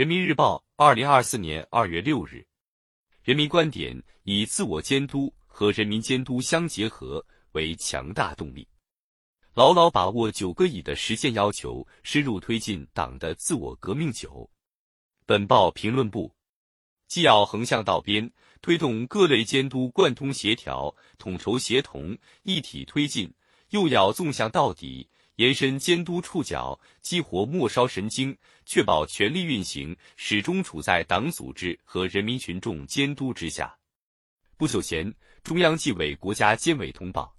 人民日报，二零二四年二月六日。人民观点：以自我监督和人民监督相结合为强大动力，牢牢把握九个以的实践要求，深入推进党的自我革命九。本报评论部，既要横向到边，推动各类监督贯通协调、统筹协同、一体推进，又要纵向到底。延伸监督触角，激活末梢神经，确保权力运行始终处在党组织和人民群众监督之下。不久前，中央纪委国家监委通报，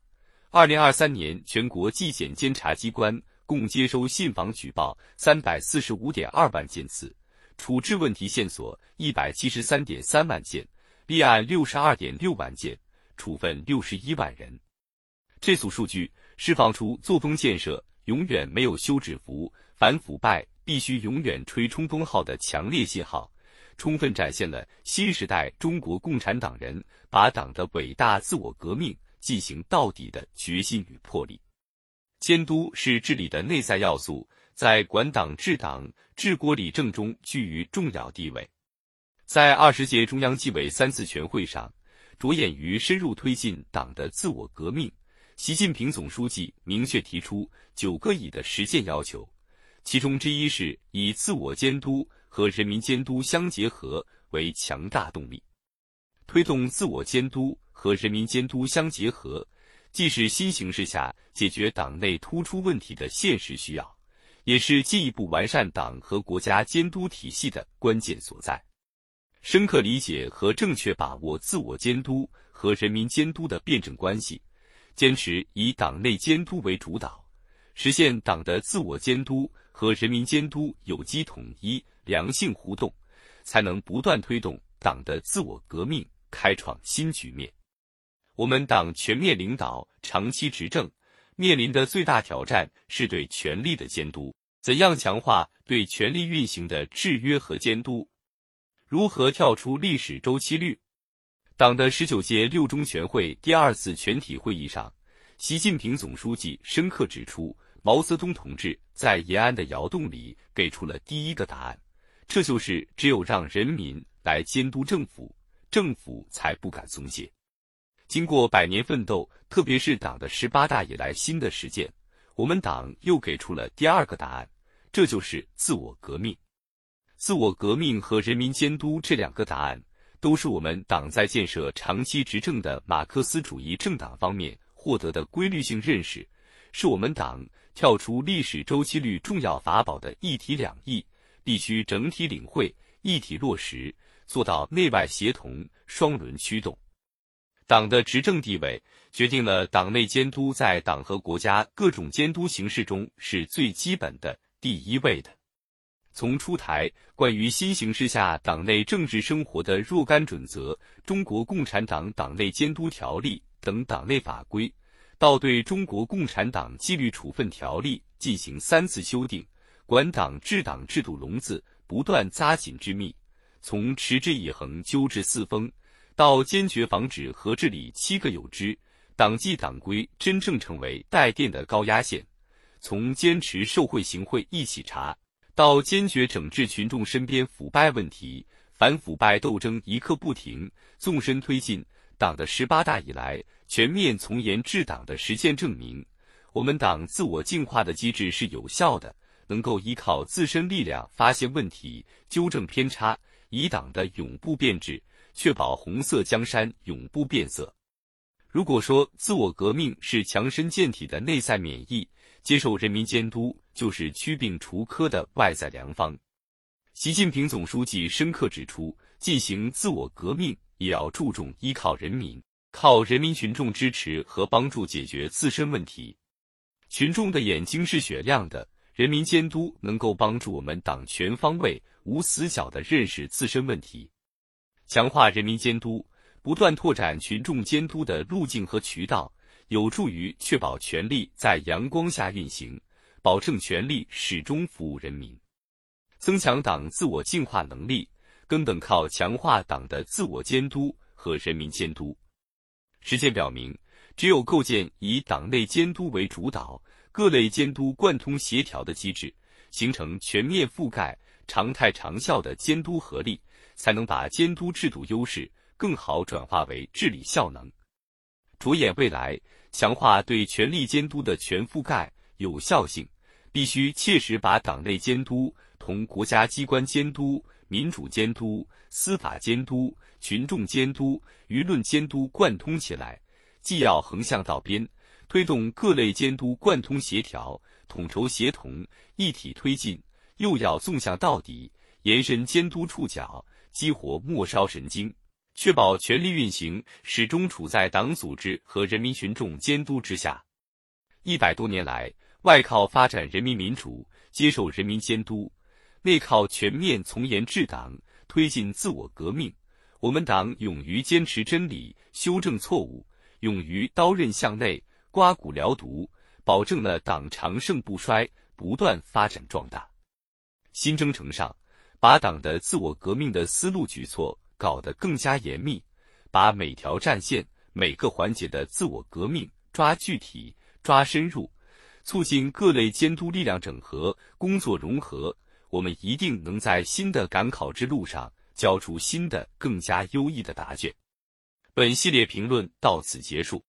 二零二三年全国纪检监察机关共接收信访举报三百四十五点二万件次，处置问题线索一百七十三点三万件，立案六十二点六万件，处分六十一万人。这组数据释放出作风建设。永远没有休止符，反腐败必须永远吹冲锋号的强烈信号，充分展现了新时代中国共产党人把党的伟大自我革命进行到底的决心与魄力。监督是治理的内在要素，在管党治党、治国理政中居于重要地位。在二十届中央纪委三次全会上，着眼于深入推进党的自我革命。习近平总书记明确提出九个以的实践要求，其中之一是以自我监督和人民监督相结合为强大动力，推动自我监督和人民监督相结合，既是新形势下解决党内突出问题的现实需要，也是进一步完善党和国家监督体系的关键所在。深刻理解和正确把握自我监督和人民监督的辩证关系。坚持以党内监督为主导，实现党的自我监督和人民监督有机统一、良性互动，才能不断推动党的自我革命，开创新局面。我们党全面领导、长期执政，面临的最大挑战是对权力的监督。怎样强化对权力运行的制约和监督？如何跳出历史周期率？党的十九届六中全会第二次全体会议上，习近平总书记深刻指出，毛泽东同志在延安的窑洞里给出了第一个答案，这就是只有让人民来监督政府，政府才不敢松懈。经过百年奋斗，特别是党的十八大以来新的实践，我们党又给出了第二个答案，这就是自我革命。自我革命和人民监督这两个答案。都是我们党在建设长期执政的马克思主义政党方面获得的规律性认识，是我们党跳出历史周期率重要法宝的一体两翼，必须整体领会、一体落实，做到内外协同、双轮驱动。党的执政地位决定了党内监督在党和国家各种监督形式中是最基本的、第一位的。从出台关于新形势下党内政治生活的若干准则、中国共产党党内监督条例等党内法规，到对中国共产党纪律处分条例进行三次修订，管党治党制度笼子不断扎紧致密；从持之以恒纠治四风，到坚决防止和治理七个有之，党纪党规真正成为带电的高压线；从坚持受贿行贿一起查。到坚决整治群众身边腐败问题，反腐败斗争一刻不停，纵深推进。党的十八大以来，全面从严治党的实践证明，我们党自我净化的机制是有效的，能够依靠自身力量发现问题、纠正偏差，以党的永不变质，确保红色江山永不变色。如果说自我革命是强身健体的内在免疫，接受人民监督。就是祛病除科的外在良方。习近平总书记深刻指出，进行自我革命也要注重依靠人民，靠人民群众支持和帮助解决自身问题。群众的眼睛是雪亮的，人民监督能够帮助我们党全方位、无死角地认识自身问题。强化人民监督，不断拓展群众监督的路径和渠道，有助于确保权力在阳光下运行。保证权力始终服务人民，增强党自我净化能力，根本靠强化党的自我监督和人民监督。实践表明，只有构建以党内监督为主导、各类监督贯通协调的机制，形成全面覆盖、常态长效的监督合力，才能把监督制度优势更好转化为治理效能。着眼未来，强化对权力监督的全覆盖有效性，必须切实把党内监督同国家机关监督、民主监督、司法监督、群众监督、舆论监督贯通起来，既要横向到边，推动各类监督贯通协调、统筹协同、一体推进，又要纵向到底，延伸监督触角，激活末梢神经。确保权力运行始终处在党组织和人民群众监督之下。一百多年来，外靠发展人民民主，接受人民监督；内靠全面从严治党，推进自我革命。我们党勇于坚持真理，修正错误，勇于刀刃向内，刮骨疗毒，保证了党长盛不衰，不断发展壮大。新征程上，把党的自我革命的思路举措。搞得更加严密，把每条战线、每个环节的自我革命抓具体、抓深入，促进各类监督力量整合、工作融合，我们一定能在新的赶考之路上交出新的、更加优异的答卷。本系列评论到此结束。